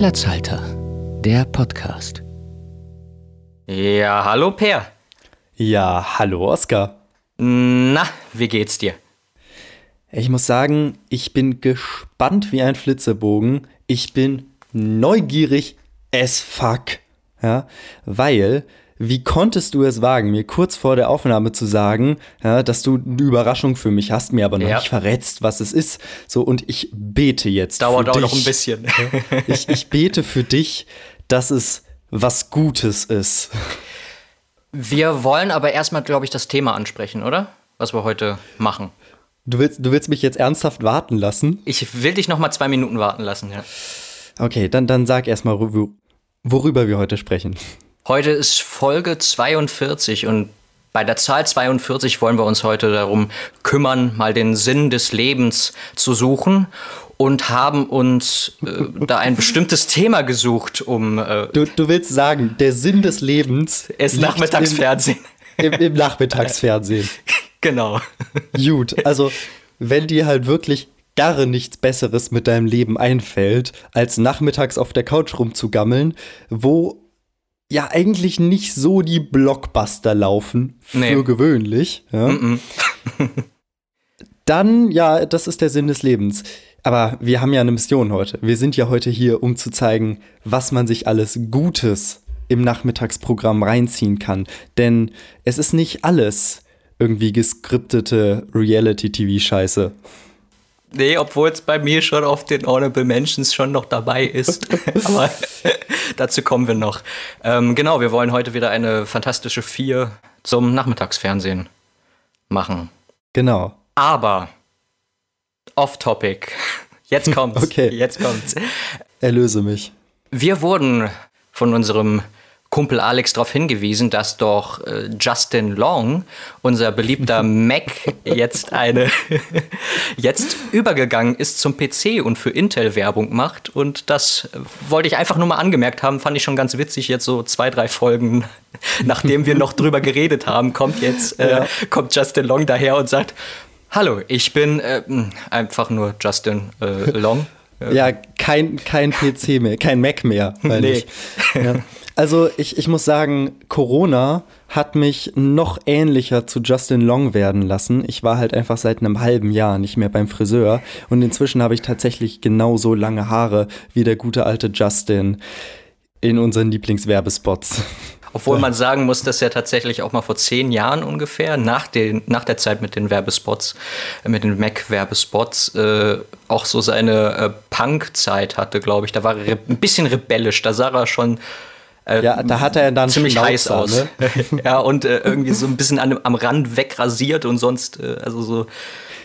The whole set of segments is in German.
Platzhalter, der Podcast. Ja, hallo Per. Ja, hallo Oskar. Na, wie geht's dir? Ich muss sagen, ich bin gespannt wie ein Flitzebogen. Ich bin neugierig as fuck. Ja, weil, wie konntest du es wagen, mir kurz vor der Aufnahme zu sagen, ja, dass du eine Überraschung für mich hast, mir aber noch Ja. nicht verrätst, was es ist. So, und ich bete jetzt. Dauert auch noch ein bisschen. Ich, ich bete für dich, dass es was Gutes ist. Wir wollen aber erstmal, glaube ich, das Thema ansprechen, oder? Was wir heute machen. Du willst, du willst mich jetzt ernsthaft warten lassen? Ich will dich noch mal zwei Minuten warten lassen. Ja. Okay, dann, dann sag erstmal, worü- worüber wir heute sprechen. Heute ist Folge 42 und bei der Zahl 42 wollen wir uns heute darum kümmern, mal den Sinn des Lebens zu suchen und haben uns äh, da ein bestimmtes Thema gesucht, um äh, Du, du willst sagen, der Sinn des Lebens liegt Nachmittagsfernsehen. Im, im, im Nachmittagsfernsehen. genau. Gut, also wenn dir halt wirklich gar nichts Besseres mit deinem Leben einfällt, als nachmittags auf der Couch rumzugammeln, wo ja eigentlich nicht so die Blockbuster laufen für Nee. gewöhnlich, ja, dann ja, das ist der Sinn des Lebens. Aber wir haben ja eine Mission heute. Wir sind ja heute hier, um zu zeigen, was man sich alles Gutes im Nachmittagsprogramm reinziehen kann. Denn es ist nicht alles irgendwie geskriptete Reality-TV-Scheiße. Nee, obwohl es bei mir schon auf den Honorable Mentions schon noch dabei ist. Aber dazu kommen wir noch. Ähm, genau, wir wollen heute wieder eine fantastische Vier zum Nachmittagsfernsehen machen. Genau. Aber off-topic. Jetzt kommt's. Okay. Jetzt kommt's. Erlöse mich. Wir wurden von unserem Kumpel Alex darauf hingewiesen, dass doch äh, Justin Long, unser beliebter Mac, jetzt eine jetzt übergegangen ist zum PC und für Intel Werbung macht. Und das äh, wollte ich einfach nur mal angemerkt haben, fand ich schon ganz witzig. Jetzt so zwei, drei Folgen, nachdem wir noch drüber geredet haben, kommt jetzt äh, Ja. kommt Justin Long daher und sagt: Hallo, ich bin äh, mh, einfach nur Justin äh, Long. Ja, kein, kein PC mehr, kein Mac mehr, Nee. ich. Ja. Also ich, ich muss sagen, Corona hat mich noch ähnlicher zu Justin Long werden lassen. Ich war halt einfach seit einem halben Jahr nicht mehr beim Friseur und inzwischen habe ich tatsächlich genauso lange Haare wie der gute alte Justin in unseren Lieblingswerbespots. Obwohl man sagen muss, dass er tatsächlich auch mal vor zehn Jahren ungefähr, nach, den, nach der Zeit mit den Werbespots, äh, mit den Mac-Werbespots, äh, auch so seine äh, Punk-Zeit hatte, glaube ich. Da war er ein bisschen rebellisch. Da sah er schon äh, Ja, da hat er dann ziemlich heiß Schnauzer, aus. Ne? ja, und äh, irgendwie so ein bisschen an, am Rand wegrasiert und sonst, äh, also so.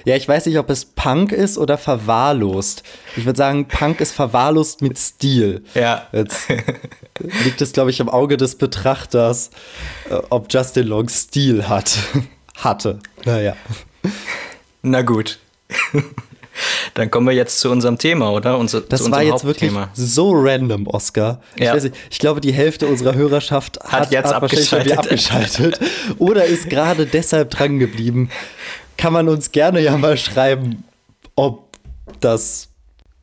Ja, ich weiß nicht, ob es Punk ist oder verwahrlost. Ich würde sagen, Punk ist verwahrlost mit Stil. Ja. Jetzt liegt es, glaube ich, im Auge des Betrachters, äh, ob Justin Long Stil hat. Hatte. Naja. Na gut. Dann kommen wir jetzt zu unserem Thema, oder? Unser, zu Das war jetzt wirklich so random, Oscar. Ich, Ja. weiß nicht, ich glaube, die Hälfte unserer Hörerschaft hat, jetzt wahrscheinlich schon wieder abgeschaltet. Oder ist gerade deshalb dran geblieben. Kann man uns gerne ja mal schreiben, ob das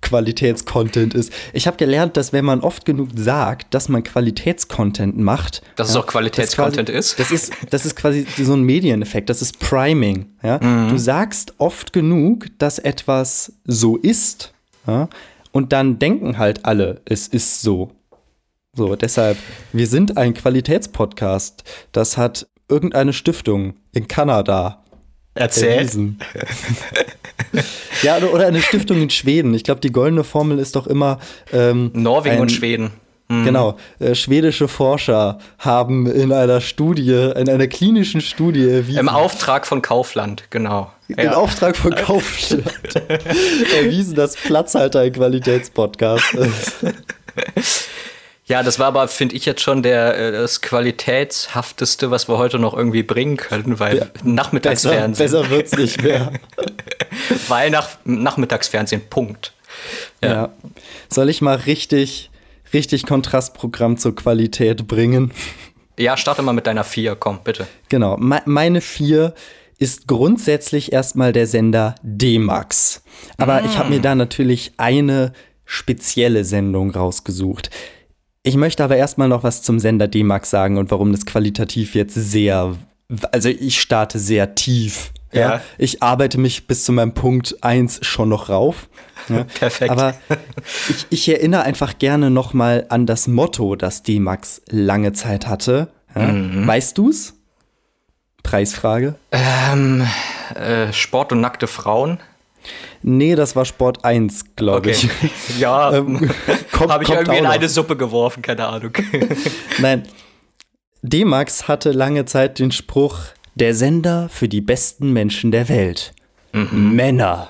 Qualitätscontent ist. Ich habe gelernt, dass wenn man oft genug sagt, dass man Qualitätscontent macht, Dass es auch Qualitätscontent ist? Das ist, das ist quasi so ein Medieneffekt, das ist Priming. Ja? Mhm. Du sagst oft genug, dass etwas so ist, ja? und dann denken halt alle, es ist so. So, deshalb, wir sind ein Qualitätspodcast. Das hat irgendeine Stiftung in Kanada Erzähl. erwiesen. ja, oder- eine Stiftung in Schweden. Ich glaube, die goldene Formel ist doch immer. Ähm, Norwegen ein- und Schweden. Genau. Äh, schwedische Forscher haben in einer Studie, in einer klinischen Studie erwiesen, Im Auftrag von Kaufland, genau. im Auftrag von Kaufland erwiesen, dass Platzhalter ein Qualitätspodcast ist. Ja, das war aber, finde ich, jetzt schon der, äh, das qualitätshafteste, was wir heute noch irgendwie bringen können, weil Besser, Nachmittagsfernsehen. besser wird's nicht mehr. Weil nach, Nachmittagsfernsehen, Punkt. Ja. Soll ich mal richtig, richtig Kontrastprogramm zur Qualität bringen? Ja, starte mal mit deiner vier, komm, bitte. Genau. Me meine vier ist grundsätzlich erstmal der Sender D-Max. Aber ich habe mir da natürlich eine spezielle Sendung rausgesucht. Ich möchte aber erstmal noch was zum Sender D-Max sagen und warum das qualitativ jetzt sehr, also ich starte sehr tief. Ja. ja. Ich arbeite mich bis zu meinem Punkt 1 schon noch rauf. Ja. Perfekt. Aber ich, ich erinnere einfach gerne noch mal an das Motto, das D-Max lange Zeit hatte. Ja. Mhm. Weißt du's? Preisfrage. Ähm, äh, Sport und nackte Frauen. Nee, das war Sport 1, glaube okay. ich. Ja, ähm, habe ich irgendwie in eine Suppe geworfen, keine Ahnung. Nein. D-Max hatte lange Zeit den Spruch, der Sender für die besten Menschen der Welt. Mhm. Männer.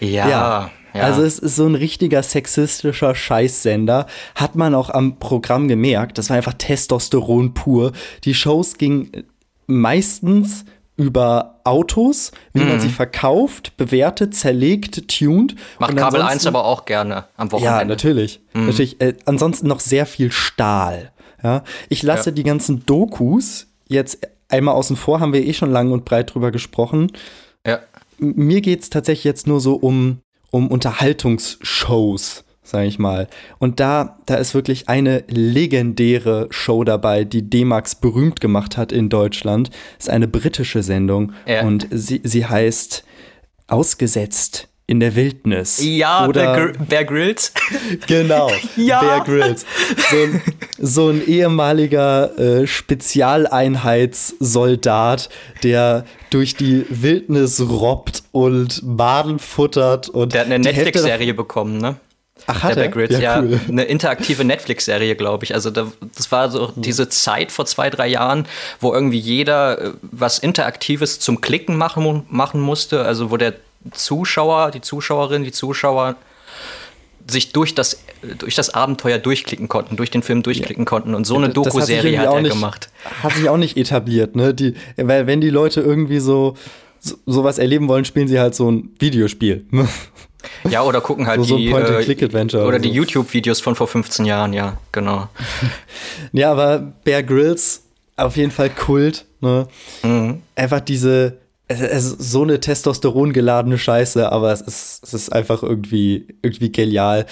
Ja, ja. Ja. Also es ist so ein richtiger sexistischer Scheißsender. Hat man auch am Programm gemerkt. Das war einfach Testosteron pur. Die Shows gingen meistens über Autos, wie mhm. man sie verkauft, bewertet, zerlegt, tuned. Macht Kabel 1 aber auch gerne am Wochenende. Ja, natürlich. Mhm. natürlich äh, ansonsten noch sehr viel Stahl. Ja? Ich lasse ja. die ganzen Dokus jetzt einmal außen vor, haben wir eh schon lang und breit drüber gesprochen. Ja. Mir geht es tatsächlich jetzt nur so um, um Unterhaltungsshows sage ich mal. Und da, da ist wirklich eine legendäre Show dabei, die D-Max berühmt gemacht hat in Deutschland. Das ist eine britische Sendung ja. und sie, sie heißt Ausgesetzt in der Wildnis. Ja, Oder Bear, Gr Bear Grylls. Genau, ja. Bear Grylls. So ein, so ein ehemaliger äh, Spezialeinheitssoldat, der durch die Wildnis robbt und Maden futtert. Und der hat eine Netflix-Serie bekommen, ne? Ach, hat der Backgrid, ja, cool. eine interaktive Netflix-Serie, glaube ich. Also da, das war so diese Zeit vor zwei, drei Jahren, wo irgendwie jeder äh, was Interaktives zum Klicken machen, machen musste. Also wo der Zuschauer, die Zuschauerin, die Zuschauer sich durch das, durch das Abenteuer durchklicken konnten, durch den Film durchklicken ja. konnten. Und so eine Doku-Serie hat er nicht, gemacht. Hat sich auch nicht etabliert, ne? Die, weil wenn die Leute irgendwie so, so sowas erleben wollen, spielen sie halt so ein Videospiel. Ja, oder gucken halt so, die, so äh, oder die so. YouTube-Videos von vor 15 Jahren, ja, genau. ja, aber Bear Grylls auf jeden Fall Kult. Ne? Mhm. Einfach diese, es ist so eine Testosteron geladene Scheiße, aber es ist, es ist einfach irgendwie, irgendwie genial.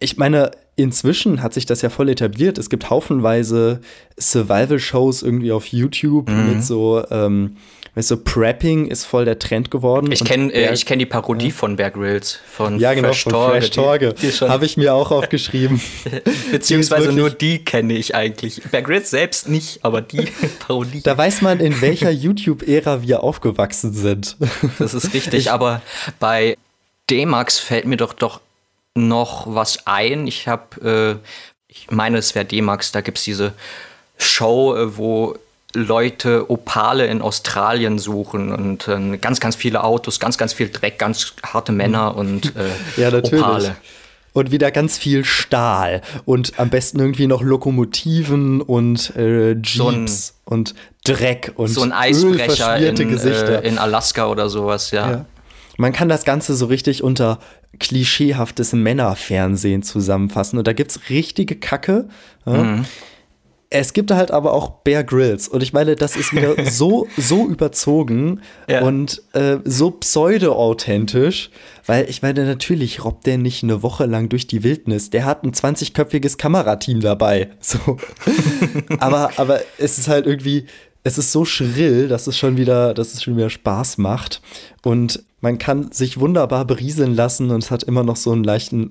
Ich meine, inzwischen hat sich das ja voll etabliert. Es gibt haufenweise Survival-Shows irgendwie auf YouTube mhm. mit so ähm, weißt du, Prepping ist voll der Trend geworden. Ich kenne äh, kenn die Parodie ja. von Bear Grylls, von ja, genau, Fresh Torge. Fresh Torge. Habe ich mir auch aufgeschrieben. Beziehungsweise nur die kenne ich eigentlich. Bear Grylls selbst nicht, aber die Parodie. Da weiß man, in welcher YouTube-Ära wir aufgewachsen sind. Das ist richtig, ich, aber bei D-Max fällt mir doch doch noch was ein. Ich habe, äh, ich meine, es wäre D-Max, da gibt es diese Show, äh, wo Leute Opale in Australien suchen und äh, ganz, ganz viele Autos, ganz, ganz viel Dreck, ganz harte Männer mhm. und äh, ja, natürlich. Opale. Und wieder ganz viel Stahl und am besten irgendwie noch Lokomotiven und äh, Jeeps so ein, und Dreck und so ein Eisbrecher in, äh, in, Alaska oder sowas, ja. ja. Man kann das Ganze so richtig unter klischeehaftes Männerfernsehen zusammenfassen. Und da gibt es richtige Kacke. Mhm. Es gibt halt aber auch Bear Grylls und ich meine, das ist wieder so, so überzogen ja. und äh, so pseudo-authentisch, weil ich meine, natürlich robbt der nicht eine Woche lang durch die Wildnis. Der hat ein 20-köpfiges Kamerateam dabei. So. aber, aber es ist halt irgendwie, es ist so schrill, dass es schon wieder, dass es schon wieder Spaß macht. Und man kann sich wunderbar berieseln lassen und es hat immer noch so einen leichten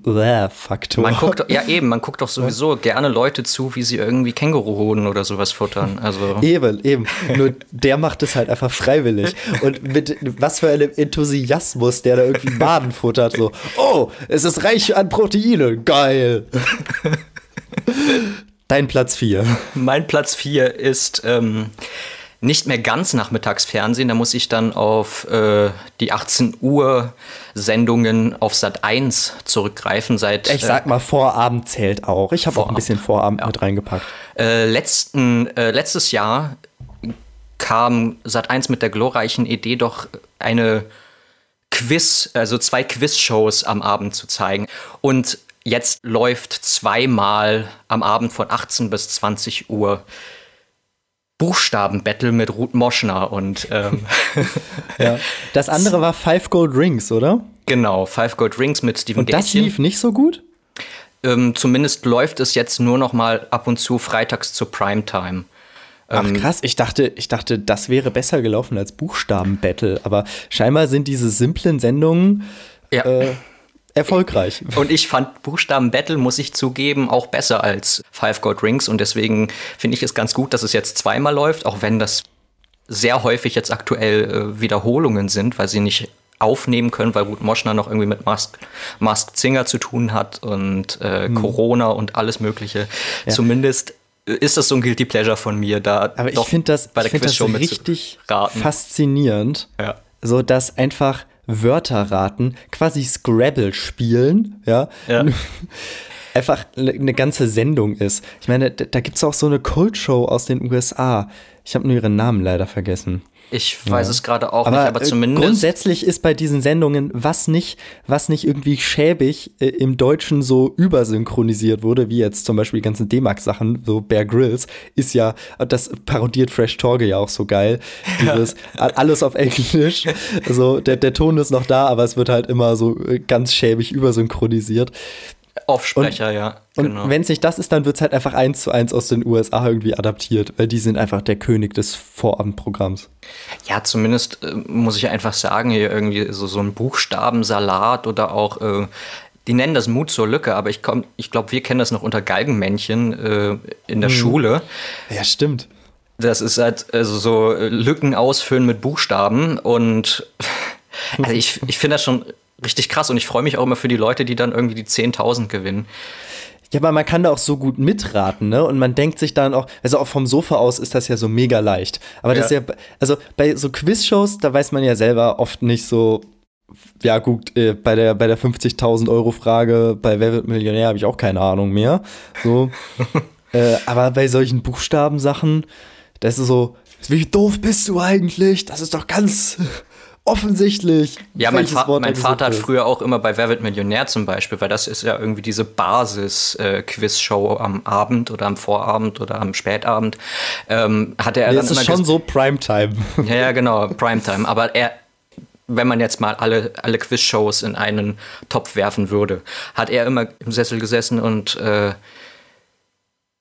Faktor. Man guckt, ja eben, man guckt doch sowieso gerne Leute zu, wie sie irgendwie Känguruhoden oder sowas futtern. Also. Eben, eben. Nur der macht es halt einfach freiwillig. Und mit was für einem Enthusiasmus, der da irgendwie Baden futtert. So, oh, es ist reich an Proteine. Geil. Dein Platz 4. Mein Platz 4 ist ähm, nicht mehr ganz Nachmittagsfernsehen. Da muss ich dann auf äh, die 18 Uhr Sendungen auf Sat 1 zurückgreifen. Seit, ich sag mal, Vorabend zählt auch. Ich habe auch ein bisschen Vorabend ja. mit reingepackt. Äh, letzten, äh, letztes Jahr kam Sat 1 mit der glorreichen Idee, doch eine Quiz, also zwei Quiz-Shows am Abend zu zeigen. Und Jetzt läuft zweimal am Abend von 18 bis 20 Uhr Buchstaben-Battle mit Ruth Moschner und ähm, ja. Das andere war Five Gold Rings, oder? Genau, Five Gold Rings mit Steven Und das lief nicht so gut? Ähm, zumindest läuft es jetzt nur noch mal ab und zu freitags zur Primetime. Ach ähm, krass, ich dachte, ich dachte, das wäre besser gelaufen als Buchstaben-Battle, aber scheinbar sind diese simplen Sendungen ja. äh, erfolgreich. Und ich fand Buchstaben Battle, muss ich zugeben, auch besser als Five Gold Rings. Und deswegen finde ich es ganz gut, dass es jetzt zweimal läuft, auch wenn das sehr häufig jetzt aktuell äh, Wiederholungen sind, weil sie nicht aufnehmen können, weil Ruth Moschner noch irgendwie mit Mask, Mask Singer zu tun hat und äh, hm. Corona und alles Mögliche. Ja. Zumindest ist das so ein Guilty Pleasure von mir, da Aber ich finde das, bei der find das richtig faszinierend, ja. so dass einfach Wörter raten, quasi Scrabble spielen, ja. ja. einfach eine ganze Sendung ist. Ich meine, da gibt es auch so eine Kultshow aus den USA. Ich habe nur ihren Namen leider vergessen. Ich weiß ja. es gerade auch aber nicht, aber äh, zumindest. Grundsätzlich ist bei diesen Sendungen, was nicht, was nicht irgendwie schäbig äh, im Deutschen so übersynchronisiert wurde, wie jetzt zum Beispiel die ganzen D-Max-Sachen, so Bear Grylls, ist ja, das parodiert Fresh Torge ja auch so geil. Dieses, alles auf Englisch. Also der, der Ton ist noch da, aber es wird halt immer so äh, ganz schäbig übersynchronisiert. Offsprecher, ja. Genau. Und wenn es nicht das ist, dann wird es halt einfach eins zu eins aus den USA irgendwie adaptiert, weil die sind einfach der König des Vorabendprogramms. Ja, zumindest äh, muss ich einfach sagen, hier irgendwie so, so ein Buchstabensalat oder auch, äh, die nennen das Mut zur Lücke, aber ich, ich glaube, wir kennen das noch unter Galgenmännchen äh, in der hm. Schule. Ja, stimmt. Das ist halt also so äh, Lücken ausfüllen mit Buchstaben und also ich, ich finde das schon richtig krass und ich freue mich auch immer für die Leute, die dann irgendwie die 10.000 gewinnen. Ja, aber man kann da auch so gut mitraten, ne? Und man denkt sich dann auch, also auch vom Sofa aus ist das ja so mega leicht. Aber das ja. ist ja, also bei so Quizshows, da weiß man ja selber oft nicht so, ja gut, äh, bei der, bei der 50.000 Euro Frage bei Wer wird Millionär habe ich auch keine Ahnung mehr. So. äh, aber bei solchen Buchstabensachen, das ist so, wie doof bist du eigentlich? Das ist doch ganz offensichtlich. Ja, mein, Fa mein Vater hat früher auch immer bei Wer wird Millionär zum Beispiel, weil das ist ja irgendwie diese Basis-Quiz-Show äh, am Abend oder am Vorabend oder am Spätabend. Ähm, hatte er nee, dann das ist schon so Primetime. Ja, ja, genau, Primetime. Aber er, wenn man jetzt mal alle, alle Quiz-Shows in einen Topf werfen würde, hat er immer im Sessel gesessen und äh,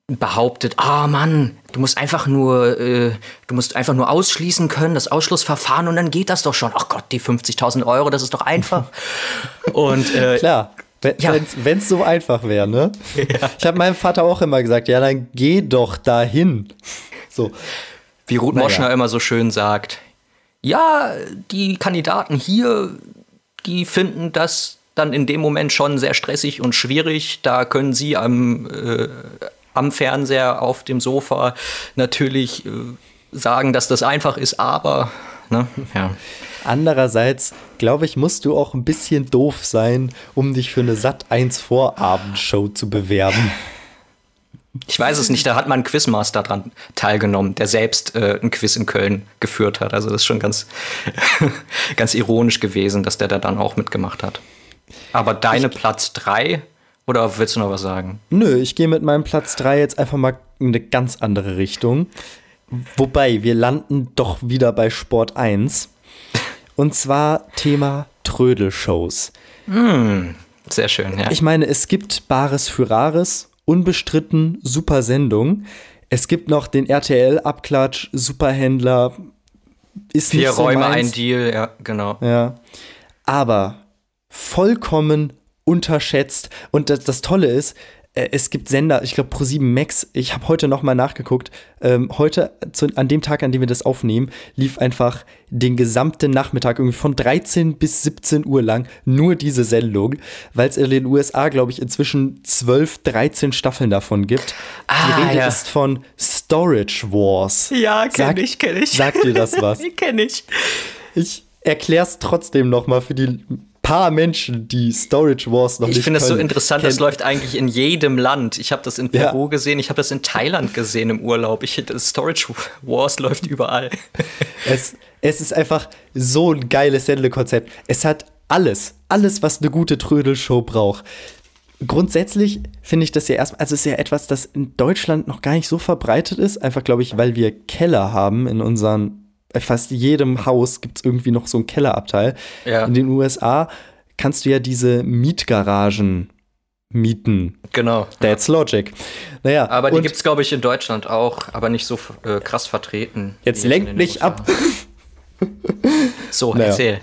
behauptet, ah oh Mann, du musst einfach nur, äh, du musst einfach nur ausschließen können, das Ausschlussverfahren und dann geht das doch schon. Ach Gott, die 50.000 Euro, das ist doch einfach. und äh, klar. Wenn es ja. so einfach wäre, ne? Ja. Ich habe meinem Vater auch immer gesagt, ja, dann geh doch dahin. So. Wie Ruth naja. Moschner immer so schön sagt, ja, die Kandidaten hier, die finden das dann in dem Moment schon sehr stressig und schwierig. Da können sie am äh, am Fernseher auf dem Sofa natürlich äh, sagen, dass das einfach ist, aber ne, ja. Andererseits, glaube ich, musst du auch ein bisschen doof sein, um dich für eine Sat 1 Vorabendshow zu bewerben. Ich weiß es nicht, da hat mal ein Quizmaster dran teilgenommen, der selbst äh, ein Quiz in Köln geführt hat. Also das ist schon ganz, ganz ironisch gewesen, dass der da dann auch mitgemacht hat. Aber deine ich, Platz 3 oder willst du noch was sagen? Nö, ich gehe mit meinem Platz 3 jetzt einfach mal in eine ganz andere Richtung. Wobei, wir landen doch wieder bei Sport 1. Und zwar Thema Trödelshows. Mm, sehr schön, ja. Ich meine, es gibt Bares für Rares, unbestritten, super Sendung. Es gibt noch den RTL-Abklatsch, Superhändler. Ist Vier nicht so Räume, meins. ein Deal, ja, genau. Ja. Aber vollkommen unterschätzt. Und das, das Tolle ist, äh, es gibt Sender, ich glaube Pro7 Max, ich habe heute noch mal nachgeguckt, ähm, heute, zu, an dem Tag, an dem wir das aufnehmen, lief einfach den gesamten Nachmittag, irgendwie von 13 bis 17 Uhr lang, nur diese Sendung, weil es in den USA, glaube ich, inzwischen 12, 13 Staffeln davon gibt. Ah, Die Rede ja. ist von Storage Wars. Ja, kenne ich, kenne ich. Sagt dir das was? kenne ich. Ich erkläre es trotzdem noch mal für die paar Menschen, die Storage Wars noch ich nicht Ich finde das so interessant, kennen. das läuft eigentlich in jedem Land. Ich habe das in Peru ja. gesehen, ich habe das in Thailand gesehen im Urlaub. Ich, Storage Wars läuft überall. Es, es ist einfach so ein geiles Sendle-Konzept. Es hat alles, alles, was eine gute Trödelshow braucht. grundsätzlich finde ich das ja erstmal, also es ist ja etwas, das in Deutschland noch gar nicht so verbreitet ist. Einfach, glaube ich, weil wir Keller haben in unseren, äh, fast jedem Haus gibt es irgendwie noch so einen Kellerabteil. Ja. In den USA kannst du ja diese Mietgaragen mieten. Genau. That's logic. Naja, Aber die gibt es, glaube ich, in Deutschland auch, aber nicht so äh, krass vertreten. jetzt lenkt mich ab. So, Naja. erzähl.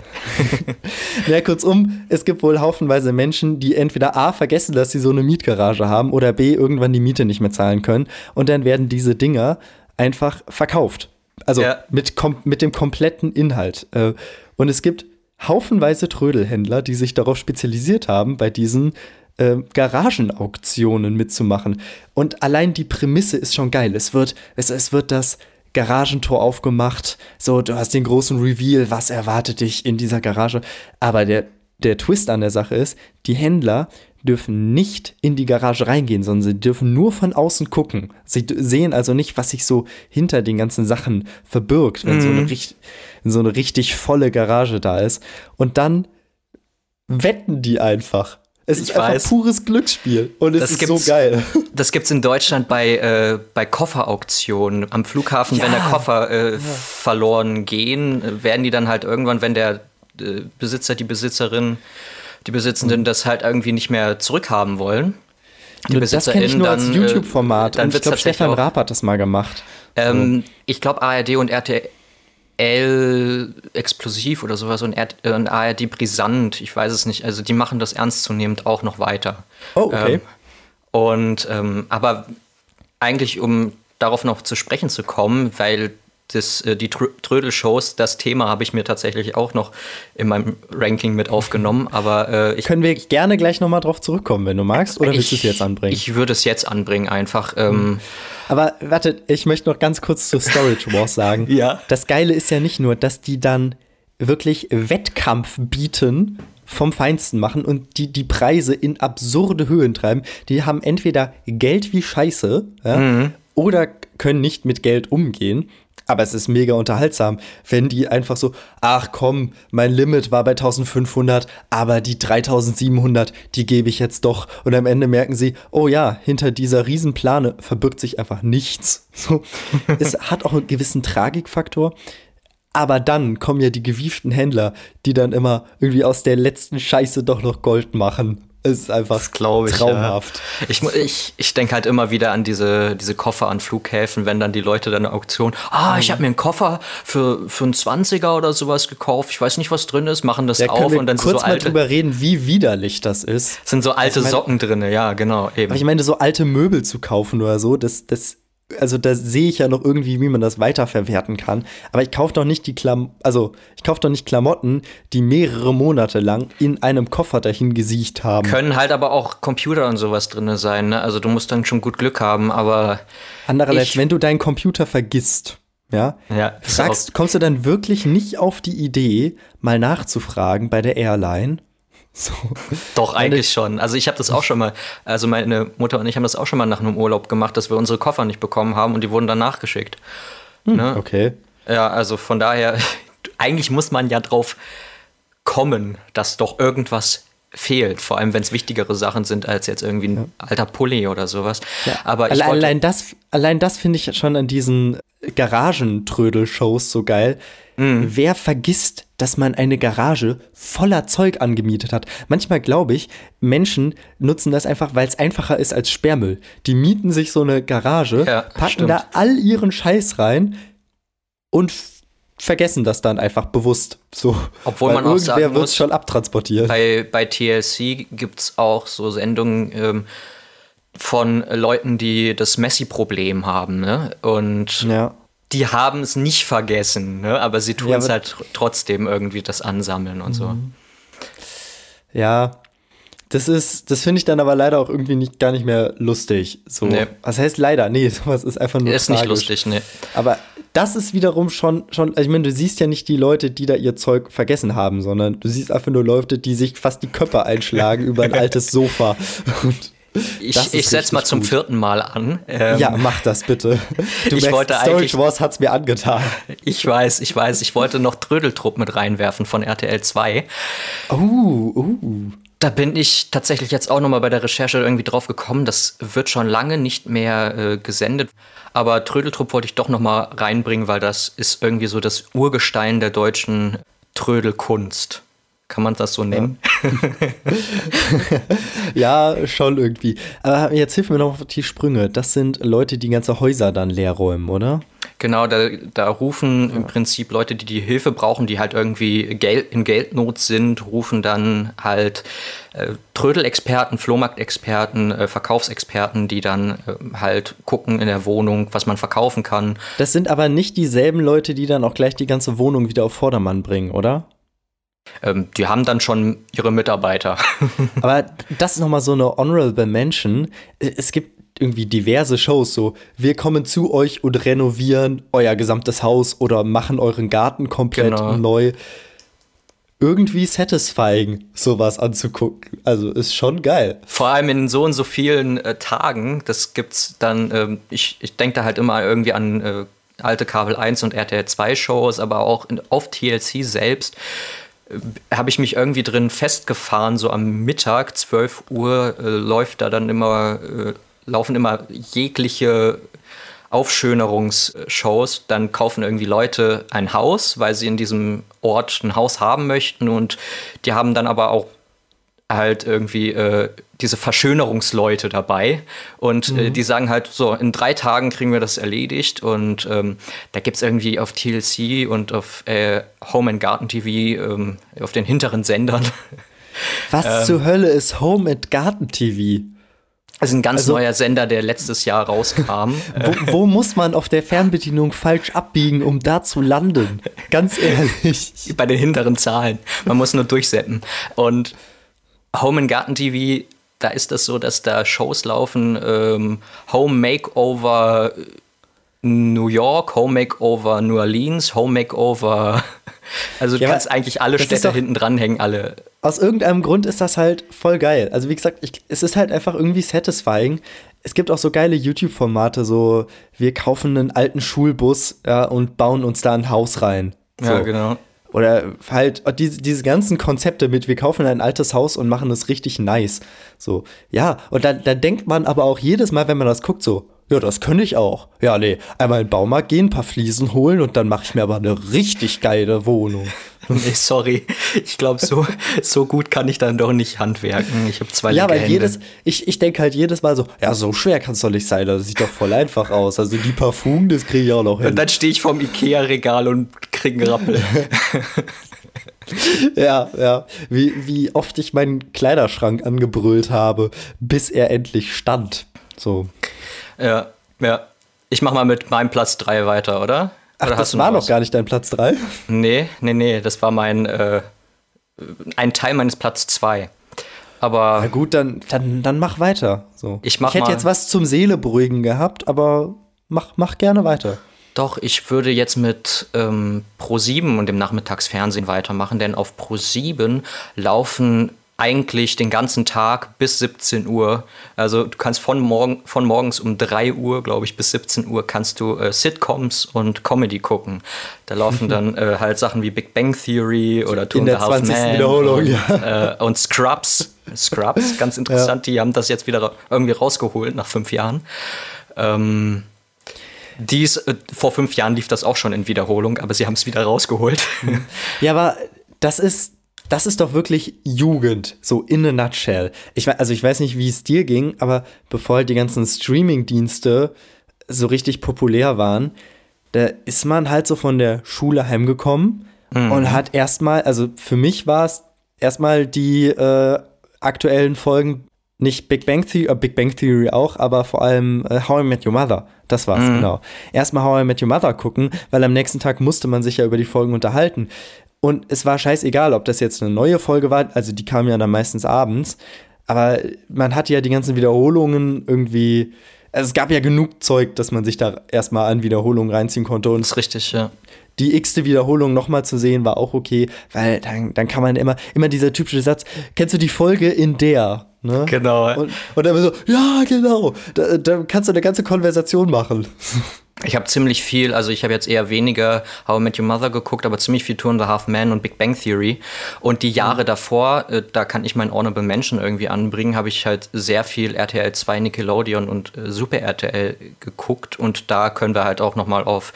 Ja, kurzum, es gibt wohl haufenweise Menschen, die entweder A, vergessen, dass sie so eine Mietgarage haben oder B, irgendwann die Miete nicht mehr zahlen können. Und dann werden diese Dinger einfach verkauft. Also Ja. mit, mit dem kompletten Inhalt. Äh, Und es gibt haufenweise Trödelhändler, die sich darauf spezialisiert haben, bei diesen äh, Garagenauktionen mitzumachen. Und allein die Prämisse ist schon geil. Es wird, es, es wird das Garagentor aufgemacht. So, du hast den großen Reveal, was erwartet dich in dieser Garage. Aber der, der Twist an der Sache ist, die Händler dürfen nicht in die Garage reingehen, sondern sie dürfen nur von außen gucken. Sie sehen also nicht, was sich so hinter den ganzen Sachen verbirgt, wenn so, eine, richt- so eine richtig volle Garage da ist. Und dann wetten die einfach. Es Ich ist einfach weiß. pures Glücksspiel. Und es Das ist so geil. Das gibt es in Deutschland bei, äh, bei Kofferauktionen. Am Flughafen, wenn Ja. der Koffer äh, verloren gehen, äh, werden die dann halt irgendwann, wenn der äh, Besitzer, die Besitzerin, die Besitzenden das halt irgendwie nicht mehr zurückhaben wollen. Die Nur das kenne ich nur als dann, äh, YouTube-Format. dann ich glaube, Stefan Raab hat das mal gemacht. Ähm, Ich glaube, ARD und RTL explosiv oder sowas und, RT und ARD brisant, ich weiß es nicht. Also die machen das ernstzunehmend auch noch weiter. Oh, okay. Ähm, und ähm, aber eigentlich, um darauf noch zu sprechen zu kommen, weil das, äh, die Trö Trödel-Shows, das Thema habe ich mir tatsächlich auch noch in meinem Ranking mit aufgenommen, aber äh, ich Können wir gerne gleich nochmal drauf zurückkommen, wenn du magst, oder willst du es jetzt anbringen? Ich würde es jetzt anbringen, einfach. Ähm, Aber warte, ich möchte noch ganz kurz zur Storage Wars sagen. Ja. Das Geile ist ja nicht nur, dass die dann wirklich Wettkampf bieten, vom Feinsten machen und die die Preise in absurde Höhen treiben. Die haben entweder Geld wie Scheiße ja, oder können nicht mit Geld umgehen. Aber es ist mega unterhaltsam, wenn die einfach so, ach komm, mein Limit war bei 1500, aber die 3700, die gebe ich jetzt doch. Und am Ende merken sie, oh ja, hinter dieser Riesenplane verbirgt sich einfach nichts. So, es hat auch einen gewissen Tragikfaktor. Aber dann kommen ja die gewieften Händler, die dann immer irgendwie aus der letzten Scheiße doch noch Gold machen. Es ist einfach glaube ich. traumhaft. Ja. Ich, ich, ich denke halt immer wieder an diese, diese Koffer an Flughäfen, wenn dann die Leute dann eine Auktion, ah, ich habe mir einen Koffer für, für einen 20er oder sowas gekauft, ich weiß nicht, was drin ist, machen das Da können auf und dann sind kurz so mal alte, drüber reden, wie widerlich das ist. sind so alte Ich meine- Socken drin, ja, genau, eben. Aber ich meine, so alte Möbel zu kaufen oder so, das, das, also da sehe ich ja noch irgendwie, wie man das weiterverwerten kann. Aber ich kaufe doch nicht die Klam also ich kaufe doch nicht Klamotten, die mehrere Monate lang in einem Koffer dahin gesiecht haben. Können halt aber auch Computer und sowas drin sein, ne? Also du musst dann schon gut Glück haben, aber Andererseits, wenn du deinen Computer vergisst, ja, ja, fragst, kommst du dann wirklich nicht auf die Idee, mal nachzufragen bei der Airline? So. Doch, eigentlich schon. Also ich habe das auch schon mal, also meine Mutter und ich haben das auch schon mal nach einem Urlaub gemacht, dass wir unsere Koffer nicht bekommen haben und die wurden dann nachgeschickt. Ne? Okay. Ja, also von daher, eigentlich muss man ja drauf kommen, dass doch irgendwas fehlt. Vor allem, wenn es wichtigere Sachen sind als jetzt irgendwie ein alter Pulli oder sowas. Aber ich allein, allein das, allein das finde ich schon an diesen Garagentrödel-Shows so geil. Mhm. Wer vergisst, dass man eine Garage voller Zeug angemietet hat? Manchmal glaube ich, Menschen nutzen das einfach, weil es einfacher ist als Sperrmüll. Die mieten sich so eine Garage, Ja, packen stimmt. da all ihren Scheiß rein und vergessen das dann einfach bewusst. So. Obwohl Weil man auch irgendwer sagen muss, schon abtransportiert. bei, bei TLC gibt es auch so Sendungen ähm, von Leuten, die das Messi-Problem haben. Ne? Und ja. die haben es nicht vergessen, ne? aber sie tun Ja, es halt tr- trotzdem irgendwie das Ansammeln und so. Ja, das ist, das finde ich dann aber leider auch irgendwie nicht, gar nicht mehr lustig. So, Nee. was heißt leider? Nee, sowas ist einfach nur Ist nicht tragisch. lustig, ne? Aber das ist wiederum schon, schon, also ich meine, du siehst ja nicht die Leute, die da ihr Zeug vergessen haben, sondern du siehst einfach nur Leute, die sich fast die Köpfe einschlagen über ein altes Sofa. Und Ich, ich setz mal zum gut. vierten Mal an. Ähm, ja, mach das bitte. Du Ich merkst, wollte Storage Wars hat's mir angetan. Ich weiß, ich weiß. Ich wollte noch Trödeltrupp mit reinwerfen von RTL 2. Uh, uh. Da bin ich tatsächlich jetzt auch nochmal bei der Recherche irgendwie drauf gekommen. Das wird schon lange nicht mehr äh, gesendet. Aber Trödeltrupp wollte ich doch nochmal reinbringen, weil das ist irgendwie so das Urgestein der deutschen Trödelkunst. Kann man das so nennen? Ja. ja, schon irgendwie. Aber jetzt hilf mir noch auf die Sprünge. Das sind Leute, die ganze Häuser dann leer räumen, oder? Genau, da, da rufen im Prinzip Leute, die die Hilfe brauchen, die halt irgendwie Geld, in Geldnot sind, rufen dann halt äh, Trödelexperten, Flohmarktexperten, äh, Verkaufsexperten, die dann äh, halt gucken in der Wohnung, was man verkaufen kann. Das sind aber nicht dieselben Leute, die dann auch gleich die ganze Wohnung wieder auf Vordermann bringen, oder? Ähm, die haben dann schon ihre Mitarbeiter. Aber das ist nochmal so eine honorable Mention. Es gibt irgendwie diverse Shows, so wir kommen zu euch und renovieren euer gesamtes Haus oder machen euren Garten komplett Genau. neu. Irgendwie satisfying, sowas anzugucken. Also ist schon geil. Vor allem in so und so vielen äh, Tagen, das gibt's dann, ähm, ich, ich denke da halt immer irgendwie an äh, alte Kabel 1 und RTL 2 Shows, aber auch in, auf TLC selbst äh, habe ich mich irgendwie drin festgefahren, so am Mittag, 12 Uhr, äh, läuft da dann immer, äh, laufen immer jegliche Aufschönerungsshows, dann kaufen irgendwie Leute ein Haus, weil sie in diesem Ort ein Haus haben möchten. Und die haben dann aber auch halt irgendwie äh, diese Verschönerungsleute dabei. Und äh, die sagen halt so, in drei Tagen kriegen wir das erledigt. Und ähm, da gibt es irgendwie auf TLC und auf äh, Home and Garden TV, ähm, auf den hinteren Sendern, Was zur Hölle ist Home and Garden TV? Also ein ganz Also- neuer Sender, der letztes Jahr rauskam. Wo, wo muss man auf der Fernbedienung falsch abbiegen, um da zu landen? Ganz ehrlich. bei den hinteren Zahlen. Man muss nur durchsetzen. Und Home and Garden TV, da ist das so, dass da Shows laufen, ähm, Home Makeover New York, Home Makeover New Orleans, Home Makeover. Also du Ja, kannst eigentlich alle das ist Städte hinten dranhängen, alle. Aus irgendeinem Grund ist das halt voll geil. Also wie gesagt, ich, es ist halt einfach irgendwie satisfying. Es gibt auch so geile YouTube-Formate, so wir kaufen einen alten Schulbus ja, und bauen uns da ein Haus rein. So. Ja, genau. Oder halt diese, diese ganzen Konzepte mit, wir kaufen ein altes Haus und machen es richtig nice. So, ja, und da, da denkt man aber auch jedes Mal, wenn man das guckt, so, ja, das könnte ich auch. Ja, nee, einmal in den Baumarkt gehen, ein paar Fliesen holen und dann mache ich mir aber eine richtig geile Wohnung. Nee, sorry. Ich glaube, so, so gut kann ich dann doch nicht handwerken. Ich habe zwei Ja, weil Hände. jedes, ich, ich denke halt jedes Mal so, ja, so schwer kann es doch nicht sein, das sieht doch voll einfach aus. Also die Parfum, das kriege ich auch noch hin. Und dann stehe ich vorm Ikea-Regal und kriege einen Rappel. Ja, ja. Wie, wie oft ich meinen Kleiderschrank angebrüllt habe, bis er endlich stand. So. Ja, ja. Ich mach mal mit meinem Platz 3 weiter, oder? Ach, oder das du war noch was? gar nicht dein Platz 3? Nee, nee, nee, das war mein, äh, ein Teil meines Platz 2. Aber Na gut, dann, dann, dann mach weiter. So. Ich mach ich hätte jetzt was zum Seele beruhigen gehabt, aber mach, mach gerne weiter. doch, ich würde jetzt mit ähm, Pro7 und dem Nachmittagsfernsehen weitermachen, denn auf Pro7 laufen eigentlich den ganzen Tag bis 17 Uhr. Also du kannst von, morgen, von morgens um 3 Uhr, glaube ich, bis 17 Uhr kannst du äh, Sitcoms und Comedy gucken. Da laufen dann äh, halt Sachen wie Big Bang Theory oder Two In and der Half 20. Men Wiederholung, und, ja. äh, und Scrubs. Scrubs, ganz interessant, die haben das jetzt wieder irgendwie rausgeholt nach fünf Jahren. Ähm, dies, äh, vor fünf Jahren lief das auch schon in Wiederholung, aber sie haben es wieder rausgeholt. Ja, aber das ist, das ist doch wirklich Jugend, so in a nutshell. Ich, also ich weiß nicht, wie es dir ging, aber bevor halt die ganzen Streaming-Dienste so richtig populär waren, da ist man halt so von der Schule heimgekommen und hat erstmal, also für mich war es erstmal die äh, aktuellen Folgen, nicht Big Bang Theory, äh, Big Bang Theory auch, aber vor allem äh, How I Met Your Mother. Das war's, genau. Erstmal How I Met Your Mother gucken, weil am nächsten Tag musste man sich ja über die Folgen unterhalten. Und es war scheißegal, ob das jetzt eine neue Folge war, also die kam ja dann meistens abends, aber man hatte ja die ganzen Wiederholungen irgendwie. Also es gab ja genug Zeug, dass man sich da erstmal an Wiederholungen reinziehen konnte. Und Das ist richtig, ja. die x-te Wiederholung nochmal zu sehen, war auch okay, weil dann, dann kann man immer, immer dieser typische Satz, kennst du die Folge in der? Ne? Genau. Und, und dann so, ja, genau. Da, da kannst du eine ganze Konversation machen. Ich habe ziemlich viel, also ich habe jetzt eher weniger How I Met Your Mother geguckt, aber ziemlich viel Two and a Half Men und Big Bang Theory. Und die Jahre mhm. davor, äh, da kann ich meinen Honorable Menschen irgendwie anbringen, habe ich halt sehr viel RTL 2, Nickelodeon und äh, Super RTL geguckt. Und da können wir halt auch noch mal auf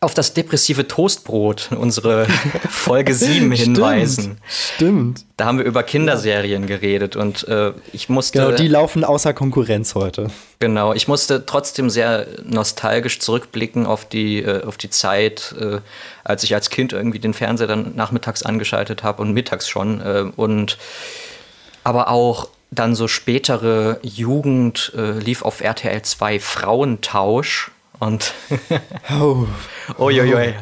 auf das depressive Toastbrot, unsere Folge 7 hinweisen. Stimmt. Da haben wir über Kinderserien geredet und äh, ich musste. Genau, die laufen außer Konkurrenz heute. Genau, ich musste trotzdem sehr nostalgisch zurückblicken auf die, äh, auf die Zeit, äh, als ich als Kind irgendwie den Fernseher dann nachmittags angeschaltet habe und mittags schon. Äh, und aber auch dann so spätere Jugend äh, lief auf RTL 2 Frauentausch und oh. Uiuiui.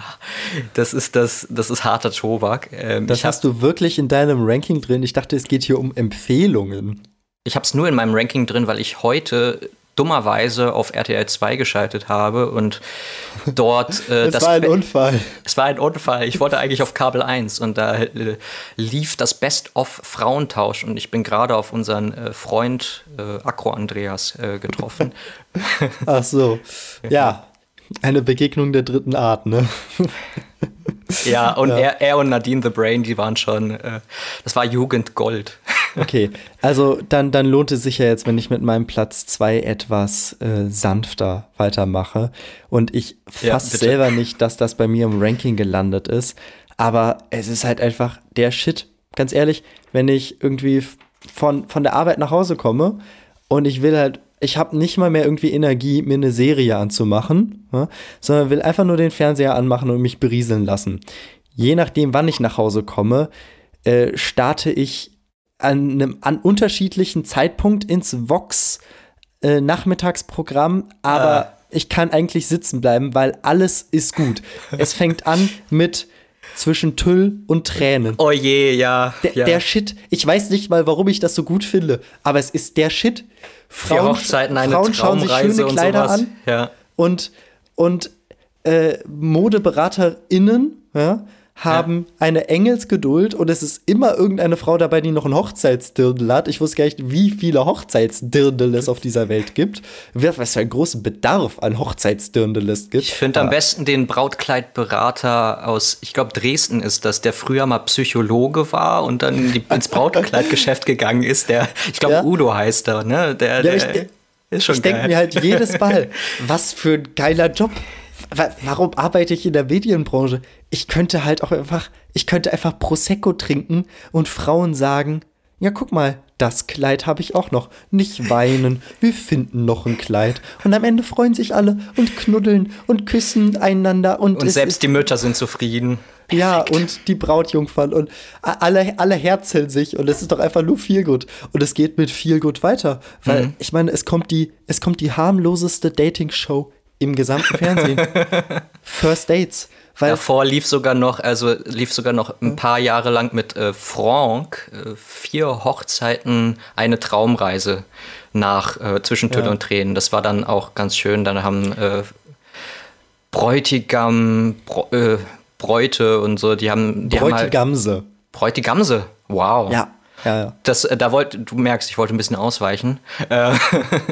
Das ist das, das ist harter Tobak. Ähm, das hast du wirklich in deinem Ranking drin. Ich dachte, es geht hier um Empfehlungen. Ich habe es nur in meinem Ranking drin, weil ich heute dummerweise auf RTL 2 geschaltet habe und dort. Äh, das war ein Be Unfall. Es war ein Unfall. Ich wollte eigentlich auf Kabel 1 und da äh, lief das Best-of Frauentausch und ich bin gerade auf unseren äh, Freund äh, Akro Andreas äh, getroffen. Ach so. Ja, eine Begegnung der dritten Art, ne? Ja, und ja. Er, er und Nadine the Brain, die waren schon, äh, das war Jugendgold. Okay, also dann, dann lohnt es sich ja jetzt, wenn ich mit meinem Platz 2 etwas äh, sanfter weitermache. Und ich fasse ja, selber nicht, dass das bei mir im Ranking gelandet ist. Aber es ist halt einfach der Shit. Ganz ehrlich, wenn ich irgendwie von, von der Arbeit nach Hause komme und ich will halt ich habe nicht mal mehr irgendwie Energie, mir eine Serie anzumachen, ja, sondern will einfach nur den Fernseher anmachen und mich berieseln lassen. Je nachdem, wann ich nach Hause komme, äh, starte ich an einem an unterschiedlichen Zeitpunkt ins Vox äh, Nachmittagsprogramm, aber äh. ich kann eigentlich sitzen bleiben, weil alles ist gut. es fängt an mit zwischen Tüll und Tränen. Oh je, ja, der, ja. Der Shit. Ich weiß nicht mal, warum ich das so gut finde, aber es ist der Shit. Frauen, Hochzeiten eine Frauen schauen sich schöne Kleider an ja. und, und äh, ModeberaterInnen ja, haben ja. eine Engelsgeduld und es ist immer irgendeine Frau dabei, die noch ein Hochzeitsdirndl hat. Ich wusste gar nicht, wie viele Hochzeitsdirndl es auf dieser Welt gibt. Was für einen großen Bedarf an Hochzeitsdirndl es gibt. Ich finde am besten den Brautkleidberater aus, ich glaube, Dresden ist das, der früher mal Psychologe war und dann ins Brautkleidgeschäft gegangen ist. Der, ich glaube, ja. Udo heißt er, ne? Der, der, ja, ich, ist schon ich denke mir halt jedes Mal, was für ein geiler Job warum arbeite ich in der Medienbranche? Ich könnte halt auch einfach, ich könnte einfach Prosecco trinken und Frauen sagen, ja, guck mal, das Kleid habe ich auch noch. Nicht weinen, wir finden noch ein Kleid. Und am Ende freuen sich alle und knuddeln und küssen einander. Und, und selbst die Mütter sind zufrieden. Perfekt. Ja, und die Brautjungfern und alle, alle herzeln sich und es ist doch einfach nur viel gut. Und es geht mit viel gut weiter. Weil, mhm. ich meine, es kommt die, es kommt die harmloseste Dating-Show im gesamten Fernsehen. First Dates. Weil Davor lief sogar noch, also lief sogar noch ein paar Jahre lang mit äh, Franck äh, vier Hochzeiten eine Traumreise nach äh, Zwischen Tüll ja. und Tränen. Das war dann auch ganz schön. Dann haben äh, Bräutigam, Br äh, Bräute und so, die haben. Die Bräutigamse. Haben halt Bräutigamse. Wow. Ja. Ja, ja. Das, äh, da wollt, du merkst, ich wollte ein bisschen ausweichen. Äh,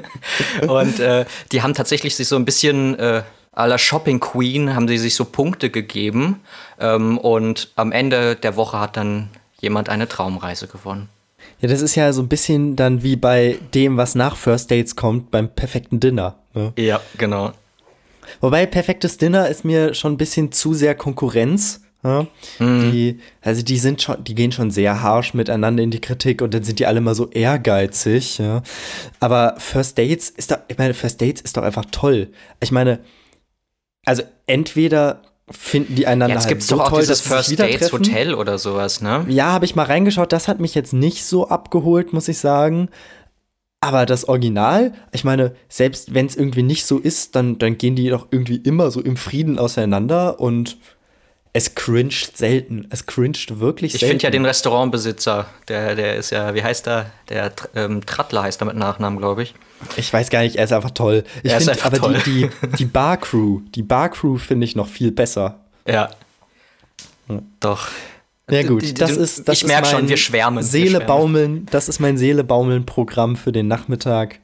und äh, die haben tatsächlich sich so ein bisschen äh, à la Shopping Queen, haben sie sich so Punkte gegeben. Ähm, und am Ende der Woche hat dann jemand eine Traumreise gewonnen. Ja, das ist ja so ein bisschen dann wie bei dem, was nach First Dates kommt, beim perfekten Dinner. Ne? Ja, genau. Wobei perfektes Dinner ist mir schon ein bisschen zu sehr Konkurrenz. Ja? Mhm. Die, also die sind schon, die gehen schon sehr harsh miteinander in die Kritik und dann sind die alle mal so ehrgeizig, ja. Aber First Dates ist doch, ich meine, First Dates ist doch einfach toll. Ich meine, also entweder finden die einander jetzt halt gibt's so doch auch toll, dieses First Dates Hotel oder sowas, ne? Ja, habe ich mal reingeschaut, das hat mich jetzt nicht so abgeholt, muss ich sagen. Aber das Original, ich meine, selbst wenn es irgendwie nicht so ist, dann, dann gehen die doch irgendwie immer so im Frieden auseinander und es cringed selten. Es cringed wirklich ich selten. Ich finde ja den Restaurantbesitzer, der, der ist ja, wie heißt er? Der ähm, Trattler heißt er mit Nachnamen, glaube ich. Ich weiß gar nicht, er ist einfach toll. Ich finde aber toll. die, die, die Barcrew, die Barcrew finde ich noch viel besser. Ja. Doch. Ja gut, das ist das Ich merke schon, wir schwärmen. Seele baumeln, das ist mein Seele baumeln Programm für den Nachmittag.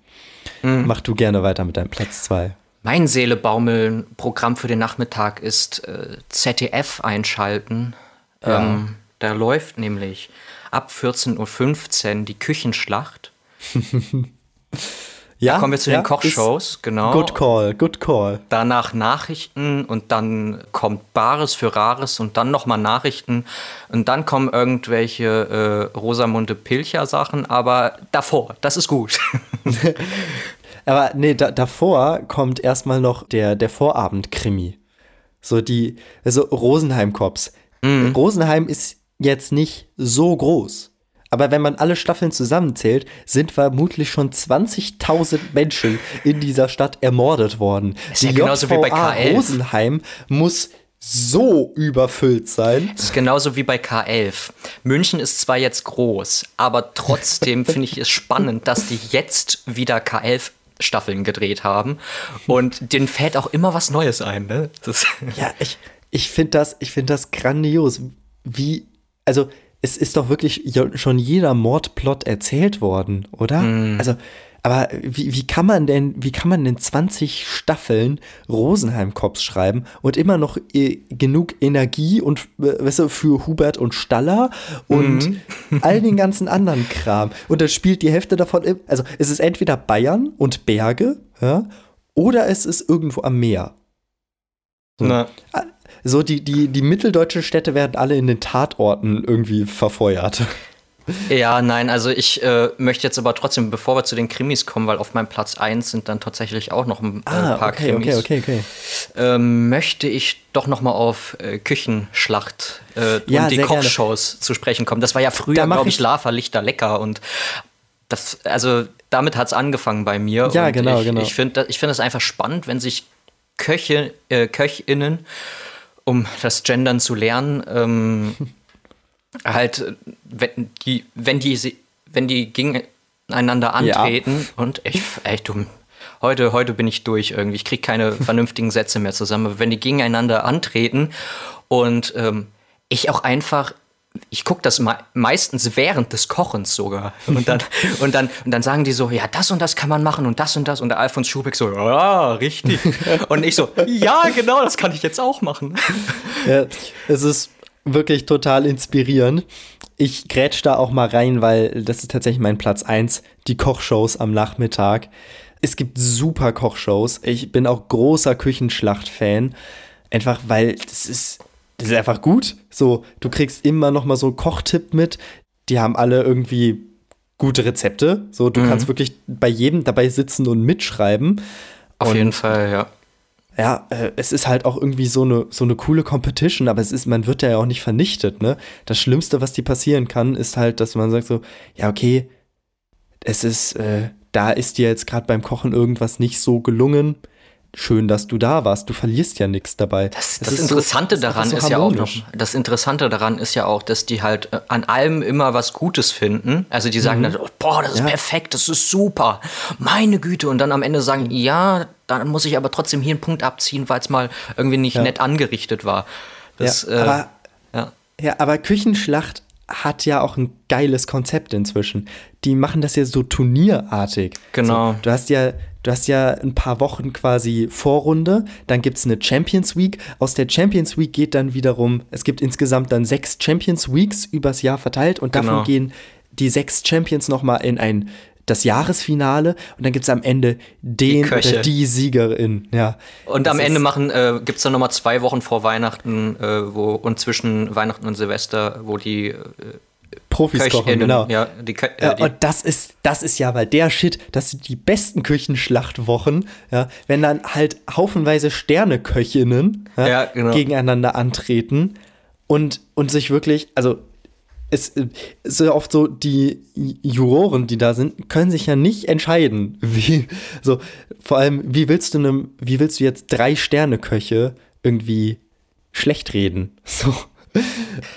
Mhm. Mach du gerne weiter mit deinem Platz 2. mein Seele Programm für den Nachmittag ist äh, ZDF einschalten. Ja. Ähm, da läuft nämlich ab 14.15 Uhr die Küchenschlacht. Ja, Da kommen wir zu ja, den Kochshows, genau. Good call, good call. Danach Nachrichten und dann kommt Bares für Rares und dann nochmal Nachrichten und dann kommen irgendwelche äh, Rosamunde Pilcher Sachen, aber davor, das ist gut. Aber nee, da, davor kommt erstmal noch der, der Vorabend-Krimi. So die, also Rosenheim-Cops. Mhm. Rosenheim ist jetzt nicht so groß. Aber wenn man alle Staffeln zusammenzählt, sind vermutlich schon 20.000 Menschen in dieser Stadt ermordet worden. Ist ja genauso wie bei JVA K11. Rosenheim muss so überfüllt sein. Das ist genauso wie bei K11. München ist zwar jetzt groß, aber trotzdem finde ich es spannend, dass die jetzt wieder K11 Staffeln gedreht haben und denen fällt auch immer was Neues ein. Ne? Ja, ich, ich finde das, ich find das grandios. Wie, also es ist doch wirklich schon jeder Mordplot erzählt worden, oder? Also, aber wie, wie kann man denn, wie kann man denn 20 Staffeln Rosenheim-Cops schreiben und immer noch äh, genug Energie und, äh, weißt du, für Hubert und Staller und all den ganzen anderen Kram. Und dann spielt die Hälfte davon, im, also es ist entweder Bayern und Berge, ja, oder es ist irgendwo am Meer. Na, So, die, die, die mitteldeutschen Städte werden alle in den Tatorten irgendwie verfeuert. Ja, nein, also ich äh, möchte jetzt aber trotzdem, bevor wir zu den Krimis kommen, weil auf meinem Platz 1 sind dann tatsächlich auch noch ein äh, paar Ah, okay, Krimis, okay, okay, okay. Ähm, möchte ich doch noch mal auf äh, Küchenschlacht äh, Ja, und die sehr gerne. Kochshows zu sprechen kommen. Das war ja früher, glaube ich, ich- Lava, Lichter, Lecker und das, also damit hat es angefangen bei mir. Ja, und genau, ich, genau. Ich finde ich find das einfach spannend, wenn sich Köche, äh, KöchInnen, um das Gendern zu lernen, ähm, halt, äh, wenn die, wenn die, wenn die gegeneinander antreten und ich, echt dumm. Heute, heute bin ich durch irgendwie. Ich kriege keine vernünftigen Sätze mehr zusammen. Aber wenn die gegeneinander antreten und ähm, ich auch einfach, ich gucke das me meistens während des Kochens sogar. Und dann, und, dann, und dann sagen die so, ja, das und das kann man machen und das und das. Und der Alfons Schubeck so, ja, richtig. Und ich so, ja, genau, das kann ich jetzt auch machen. Ja, es ist wirklich total inspirierend. Ich grätsch da auch mal rein, weil das ist tatsächlich mein Platz 1, die Kochshows am Nachmittag. Es gibt super Kochshows. Ich bin auch großer Küchenschlacht-Fan. Einfach weil das ist, das ist einfach gut. So, du kriegst immer noch mal so einen Kochtipp mit. Die haben alle irgendwie gute Rezepte. So, du kannst wirklich bei jedem dabei sitzen und mitschreiben. Auf Und- jeden Fall, ja. Ja, äh, es ist halt auch irgendwie so eine, so eine coole Competition, aber es ist, man wird ja auch nicht vernichtet, ne? Das Schlimmste, was dir passieren kann, ist halt, dass man sagt so, ja, okay, es ist, äh, da ist dir jetzt gerade beim Kochen irgendwas nicht so gelungen. Schön, dass du da warst. Du verlierst ja nichts dabei. Das, Es das ist so- Interessante es ist daran so ist ja auch noch, das Interessante daran ist ja auch, dass die halt äh, an allem immer was Gutes finden. Also die sagen dann, oh, boah, das ist Mhm. Ja. perfekt, das ist super, meine Güte. Und dann am Ende sagen, ja, dann muss ich aber trotzdem hier einen Punkt abziehen, weil es mal irgendwie nicht Ja. nett angerichtet war. Das, ja, äh, aber ja. Ja, aber Küchenschlacht hat ja auch ein geiles Konzept inzwischen. Die machen das ja so turnierartig. Genau. So, du hast ja, du hast ja ein paar Wochen quasi Vorrunde, dann gibt es eine Champions Week. Aus der Champions Week geht dann wiederum, es gibt insgesamt dann sechs Champions Weeks übers Jahr verteilt und davon Genau. gehen die sechs Champions nochmal in ein das Jahresfinale und dann gibt es am Ende den Köche. oder die Siegerin. Ja. Und Das am Ende machen, äh, gibt es dann nochmal zwei Wochen vor Weihnachten äh, wo, und zwischen Weihnachten und Silvester, wo die äh, Profis kochen, KöchInnen, genau. ja, die, äh, die und das ist, das ist ja, weil der Shit, das sind die besten Küchenschlachtwochen, ja, wenn dann halt haufenweise Sterneköchinnen ja, Ja, genau. gegeneinander antreten und, und sich wirklich, also es äh, ist ja oft so, die Juroren, die da sind, können sich ja nicht entscheiden. Wie, so, vor allem, wie willst du einem, wie willst du jetzt drei Sterneköche irgendwie schlecht reden? So.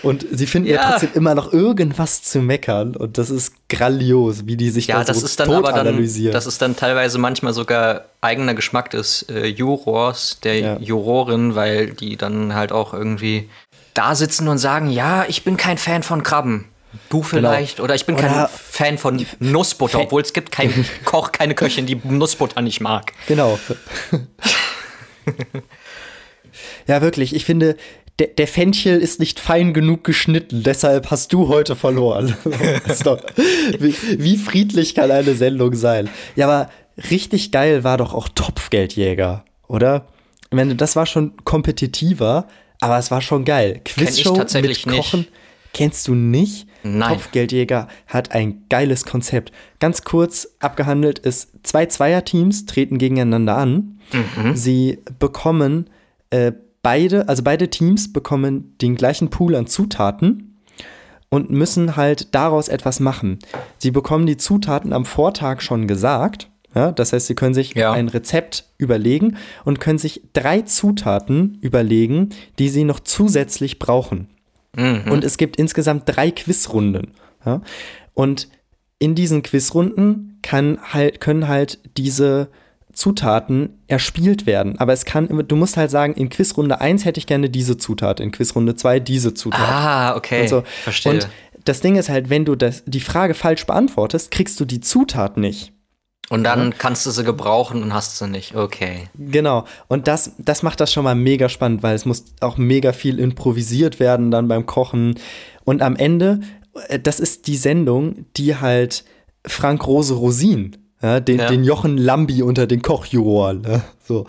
Und sie finden ja. Ja. trotzdem immer noch irgendwas zu meckern und das ist grandios, wie die sich Ja, da das so ist dann tot aber dann, analysieren. das ist dann teilweise manchmal sogar eigener Geschmack des äh, Jurors, der Ja. Jurorin, weil die dann halt auch irgendwie da sitzen und sagen, ja, ich bin kein Fan von Krabben. Du vielleicht. Oder ich bin kein Oder- Fan von Nussbutter, Fan- obwohl es gibt keinen Koch, keine Köchin, die Nussbutter nicht mag. Genau. ja, wirklich. Ich finde, der, der Fenchel ist nicht fein genug geschnitten, deshalb hast du heute verloren. Doch, wie, wie friedlich kann eine Sendung sein? Ja, aber richtig geil war doch auch Topfgeldjäger, oder? Ich meine, das war schon kompetitiver, aber es war schon geil. Quizshow tatsächlich mit nicht. Kochen. Kennst du nicht? Nein. Topfgeldjäger hat ein geiles Konzept. Ganz kurz abgehandelt ist, zwei Zweierteams treten gegeneinander an. Sie bekommen äh, beide, also beide Teams bekommen den gleichen Pool an Zutaten und müssen halt daraus etwas machen. Sie bekommen die Zutaten am Vortag schon gesagt. Ja, das heißt, sie können sich Ja. ein Rezept überlegen und können sich drei Zutaten überlegen, die sie noch zusätzlich brauchen. Und es gibt insgesamt drei Quizrunden. Ja? Und in diesen Quizrunden kann halt, können halt diese Zutaten erspielt werden. Aber es kann immer, du musst halt sagen, in Quizrunde 1 hätte ich gerne diese Zutat, in Quizrunde 2 diese Zutat. Ah, okay. Und, so. Verstehe. und das Ding ist halt, wenn du das, die Frage falsch beantwortest, kriegst du die Zutat nicht. Und dann kannst du sie gebrauchen und hast sie nicht. Okay. Genau. Und das, das macht das schon mal mega spannend, weil es muss auch mega viel improvisiert werden dann beim Kochen. Und am Ende, äh, das ist die Sendung, die halt Frank Rose Rosin, ja, den, Ja. den Jochen Lambi unter den Kochjuroren, ne, so,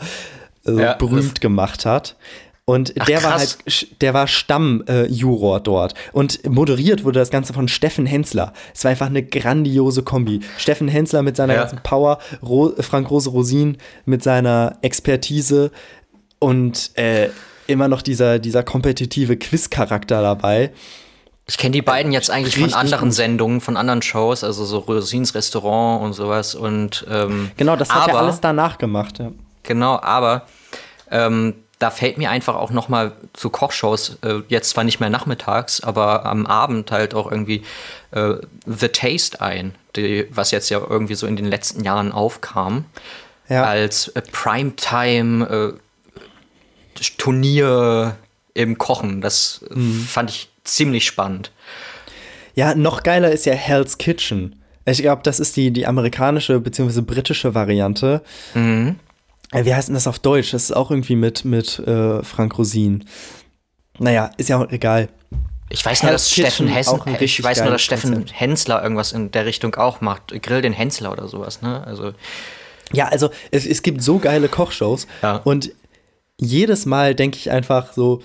also Ja, berühmt gemacht hat. Und Ach, der war halt, der war Stammjuror dort. Und moderiert wurde das Ganze von Steffen Hensler. Es war einfach eine grandiose Kombi. Steffen Hensler mit seiner ganzen Power, Ro Frank Rose Rosin mit seiner Expertise und äh, immer noch dieser, dieser kompetitive Quiz-Charakter dabei. Ich kenne die beiden jetzt eigentlich von anderen gut. Sendungen, von anderen Shows, also so Rosins Restaurant und sowas. Und ähm, Genau, das hat aber, er alles danach gemacht. Ja. Genau, aber ähm, da fällt mir einfach auch noch mal zu Kochshows, äh, jetzt zwar nicht mehr nachmittags, aber am Abend halt auch irgendwie äh, The Taste ein, die, was jetzt ja irgendwie so in den letzten Jahren aufkam, Ja. als äh, Primetime äh, im Kochen. Das Mhm. fand ich ziemlich spannend. Ja, noch geiler ist ja Hell's Kitchen. Ich glaube, das ist die, die amerikanische bzw. britische Variante. Mhm. Äh, Wie heißt denn das auf Deutsch? Das ist auch irgendwie mit, mit äh, Frank Rosin. Naja, ist ja auch egal. Ich weiß nur, dass Steffen Hessen, ich weiß nur, dass Steffen Konzept. Hensler irgendwas in der Richtung auch macht. Grill den Hensler oder sowas, ne? Also Ja, also es, es gibt so geile Kochshows Ja. und jedes Mal denke ich einfach so,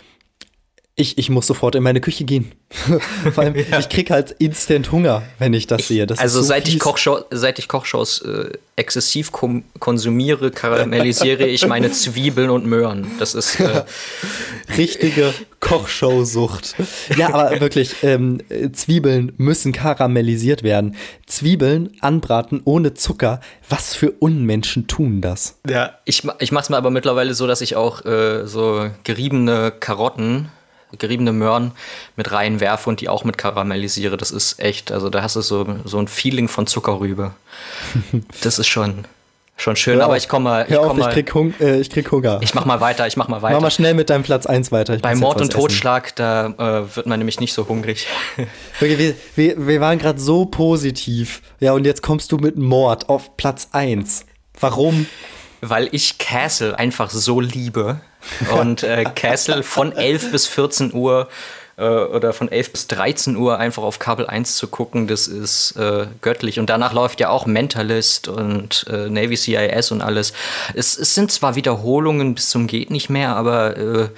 ich, ich muss sofort in meine Küche gehen. Vor allem, ich krieg halt instant Hunger, wenn ich das sehe. Das ist also so seit ich. Kochshow, seit ich Kochshows äh, exzessiv konsumiere, karamellisiere ich meine Zwiebeln und Möhren. Das ist äh, richtige Kochshow-Sucht. Ja, aber wirklich, ähm, äh, Zwiebeln müssen karamellisiert werden. Zwiebeln anbraten ohne Zucker. Was für Unmenschen tun das? ja. Ich, ich mache es mir aber mittlerweile so, dass ich auch äh, so geriebene Karotten, geriebene Möhren mit reinwerfe und die auch mit karamellisiere. Das ist echt, also da hast du so, so ein Feeling von Zuckerrübe. Das ist schon, schon schön, Hör aber auf. ich komme mal, ich Hör auf, komm ich mal, krieg, Hung äh, ich krieg Hunger. ich mach mal weiter, ich mach mal weiter. Mach mal schnell mit deinem Platz 1 weiter. Ich Bei Mord und was essen. Totschlag, da äh, wird man nämlich nicht so hungrig. Okay, wir, wir, wir waren gerade so positiv. Ja, und jetzt kommst du mit Mord auf Platz 1. Warum? Weil ich Castle einfach so liebe. Und äh, Castle von 11 bis 14 Uhr äh, oder von 11 bis 13 Uhr einfach auf Kabel 1 zu gucken, das ist äh, göttlich. Und danach läuft ja auch Mentalist und äh, Navy CIS und alles. Es, es sind zwar Wiederholungen bis zum geht nicht mehr, aber äh,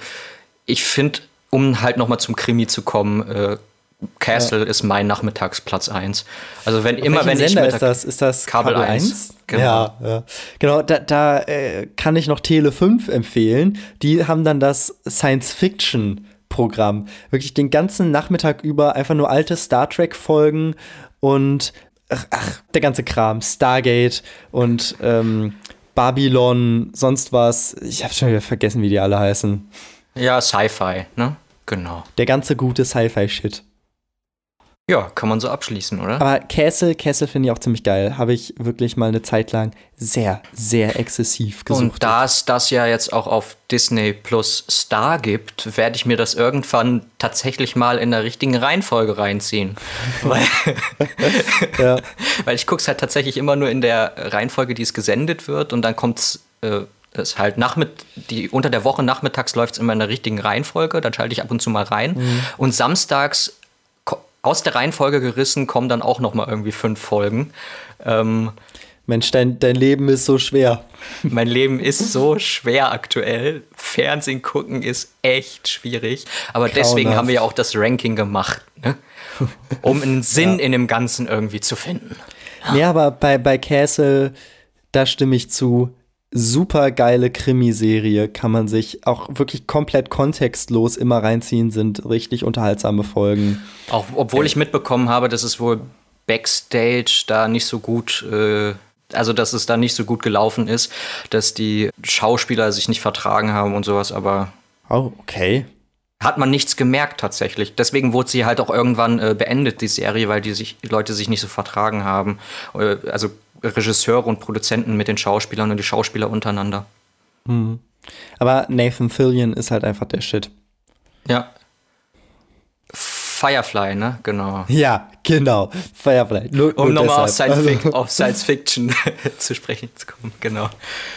ich finde, um halt noch mal zum Krimi zu kommen, Castle ist mein Nachmittagsplatz 1. Also wenn immer, Welchen wenn ich Sender Mittag ist das? Ist das Kabel Kabel, 1? 1? Genau. Ja, ja. Genau, da, da äh, kann ich noch Tele 5 empfehlen. Die haben dann das Science-Fiction-Programm. Wirklich den ganzen Nachmittag über einfach nur alte Star Trek-Folgen und ach, ach, der ganze Kram. Stargate und ähm, Babylon, sonst was. Ich habe schon wieder vergessen, wie die alle heißen. Ja, Sci-Fi, ne? Genau. Der ganze gute Sci-Fi-Shit. Ja, kann man so abschließen, oder? Aber Castle, Castle finde ich auch ziemlich geil. Habe ich wirklich mal eine Zeit lang sehr, sehr exzessiv gesucht. Und da es das ja jetzt auch auf Disney Plus Star gibt, werde ich mir das irgendwann tatsächlich mal in der richtigen Reihenfolge reinziehen. weil, ja. weil ich gucke es halt tatsächlich immer nur in der Reihenfolge, die es gesendet wird und dann kommt es äh, das halt nachmit die unter der Woche nachmittags läuft es immer in der richtigen Reihenfolge, dann schalte ich ab und zu mal rein Mhm. und samstags aus der Reihenfolge gerissen kommen dann auch noch mal irgendwie fünf Folgen. Ähm, Mensch, dein, dein Leben ist so schwer. mein Leben ist so schwer aktuell. Fernsehen gucken ist echt schwierig. Aber deswegen Grauenhaft. haben wir ja auch das Ranking gemacht, ne? um einen Sinn in dem Ganzen irgendwie zu finden. Nee, aber bei, bei Castle, da stimme ich zu. Super geile Krimiserie, kann man sich auch wirklich komplett kontextlos immer reinziehen, sind richtig unterhaltsame Folgen. Auch obwohl ich mitbekommen habe, dass es wohl Backstage da nicht so gut, äh, also dass es da nicht so gut gelaufen ist, dass die Schauspieler sich nicht vertragen haben und sowas, aber Oh, okay. hat man nichts gemerkt tatsächlich. Deswegen wurde sie halt auch irgendwann äh, beendet, die Serie, weil die, sich, die Leute sich nicht so vertragen haben. Äh, also Regisseure und Produzenten mit den Schauspielern und die Schauspieler untereinander. Aber Nathan Fillion ist halt einfach der Shit. Ja. Firefly, ne? Genau. Ja, genau. Firefly. Nur, Um nochmal auf. Science, Also, auf Science Fiction zu sprechen zu kommen, genau.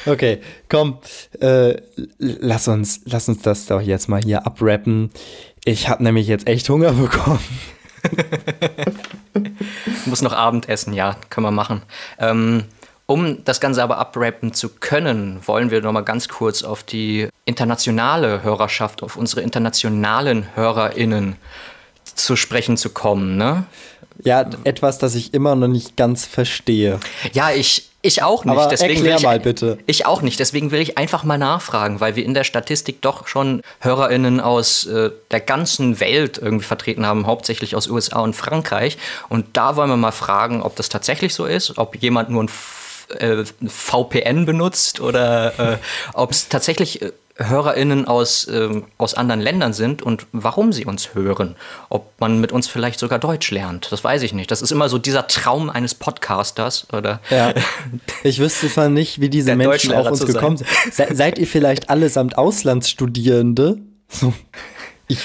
Okay, komm, äh, lass uns, lass uns das doch jetzt mal hier abrappen. Ich habe nämlich jetzt echt Hunger bekommen. Muss noch Abendessen, ja, können wir machen. Ähm, um das Ganze aber abrappen zu können, wollen wir noch mal ganz kurz auf die internationale Hörerschaft, auf unsere internationalen HörerInnen zu sprechen zu kommen, ne? Ja, etwas, das ich immer noch nicht ganz verstehe. Ja, ich, ich auch nicht. Aber deswegen erklär will ich, mal bitte. Ich auch nicht. Deswegen will ich einfach mal nachfragen, weil wir in der Statistik doch schon HörerInnen aus äh, der ganzen Welt irgendwie vertreten haben, hauptsächlich aus USA und Frankreich. Und da wollen wir mal fragen, ob das tatsächlich so ist, ob jemand nur ein äh, VPN benutzt oder äh, ob es tatsächlich äh, HörerInnen aus, ähm, aus anderen Ländern sind und warum sie uns hören. Ob man mit uns vielleicht sogar Deutsch lernt. Das weiß ich nicht. Das ist immer so dieser Traum eines Podcasters oder Ja. Ich wüsste zwar nicht, wie diese Menschen auf uns gekommen sind. Se seid ihr vielleicht allesamt Auslandsstudierende? So, ich,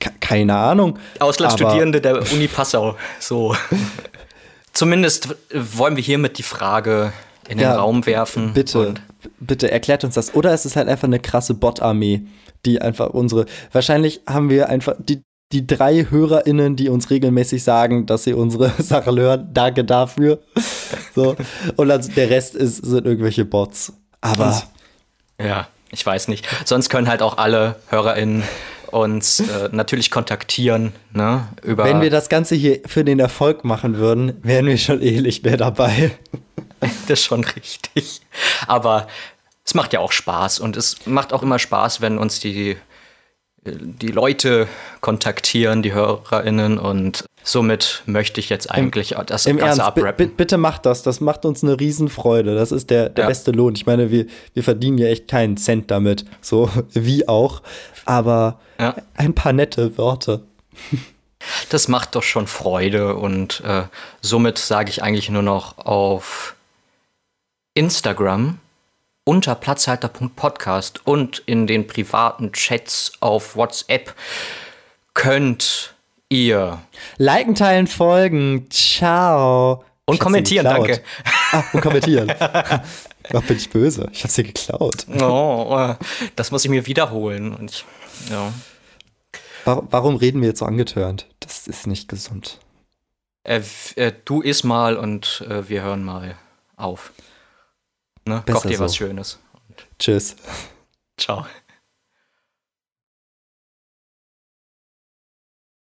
ke- keine Ahnung. Auslandsstudierende der Uni Passau. So. Zumindest wollen wir hiermit die Frage in den Ja, Raum werfen. Bitte, Und bitte erklärt uns das. Oder ist es halt einfach eine krasse Bot-Armee, die einfach unsere. Wahrscheinlich haben wir einfach die, die drei HörerInnen, die uns regelmäßig sagen, dass sie unsere Sache hören. Danke dafür. So. Und dann, der Rest ist, sind irgendwelche Bots. Aber. ja, ich weiß nicht. Sonst können halt auch alle HörerInnen uns äh, natürlich kontaktieren. Ne, über Wenn wir das Ganze hier für den Erfolg machen würden, wären wir schon eh nicht mehr dabei. das ist schon richtig. Aber es macht ja auch Spaß und es macht auch immer Spaß, wenn uns die, die Leute kontaktieren, die HörerInnen und somit möchte ich jetzt eigentlich das Im Ganze Ernst, bitte macht das. Das macht uns eine Riesenfreude. Das ist der, der Ja. beste Lohn. Ich meine, wir, wir verdienen ja echt keinen Cent damit. So wie auch. Aber Ja. ein paar nette Worte. Das macht doch schon Freude und äh, somit sage ich eigentlich nur noch auf Instagram unter platzhalter.podcast und in den privaten Chats auf WhatsApp könnt ihr Liken, teilen, folgen. Ciao. und kommentieren, danke. Ah, und kommentieren. Ach, bin ich böse. Ich hab's dir geklaut. Oh, äh, das muss ich mir wiederholen. Und ich, ja. Warum, reden wir jetzt so angetörnt? Das ist nicht gesund. äh, äh, du iss mal und äh, wir hören mal auf. Ne? Besser Koch dir was so. Schönes. Tschüss. Ciao.